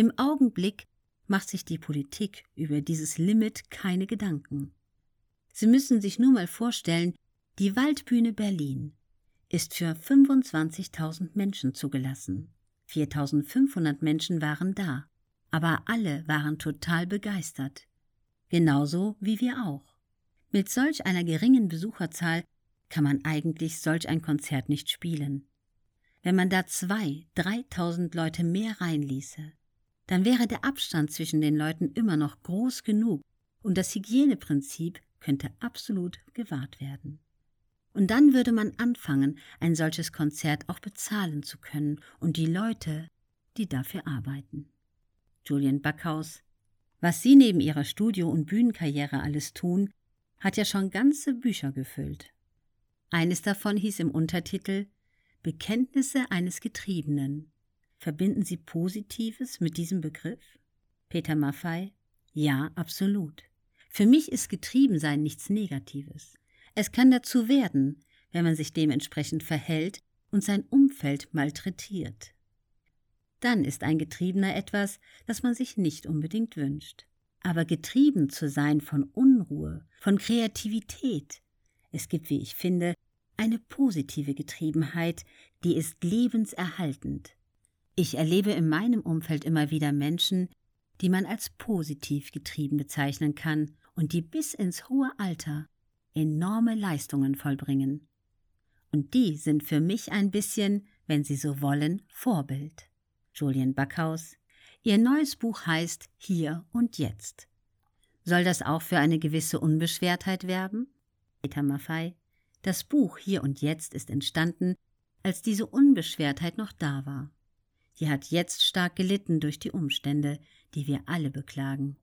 Im Augenblick macht sich die Politik über dieses Limit keine Gedanken. Sie müssen sich nur mal vorstellen, die Waldbühne Berlin ist für 25.000 Menschen zugelassen. 4.500 Menschen waren da, aber alle waren total begeistert. Genauso wie wir auch. Mit solch einer geringen Besucherzahl kann man eigentlich solch ein Konzert nicht spielen. Wenn man da zwei, dreitausend Leute mehr reinließe, dann wäre der Abstand zwischen den Leuten immer noch groß genug und das Hygieneprinzip könnte absolut gewahrt werden. Und dann würde man anfangen, ein solches Konzert auch bezahlen zu können und die Leute, die dafür arbeiten. Julian Backhaus, was Sie neben Ihrer Studio- und Bühnenkarriere alles tun, hat ja schon ganze Bücher gefüllt. Eines davon hieß im Untertitel Bekenntnisse eines Getriebenen. Verbinden Sie Positives mit diesem Begriff? Peter Maffei Ja, absolut. Für mich ist Getriebensein nichts Negatives. Es kann dazu werden, wenn man sich dementsprechend verhält und sein Umfeld malträtiert. Dann ist ein Getriebener etwas, das man sich nicht unbedingt wünscht. Aber getrieben zu sein von Unruhe, von Kreativität, es gibt, wie ich finde, eine positive Getriebenheit, die ist lebenserhaltend. Ich erlebe in meinem Umfeld immer wieder Menschen, die man als positiv getrieben bezeichnen kann und die bis ins hohe Alter enorme Leistungen vollbringen. Und die sind für mich ein bisschen, wenn Sie so wollen, Vorbild. Julian Backhaus. Ihr neues Buch heißt Hier und Jetzt. Soll das auch für eine gewisse Unbeschwertheit werben? Peter Maffei. Das Buch Hier und Jetzt ist entstanden, als diese Unbeschwertheit noch da war. Sie hat jetzt stark gelitten durch die Umstände, die wir alle beklagen.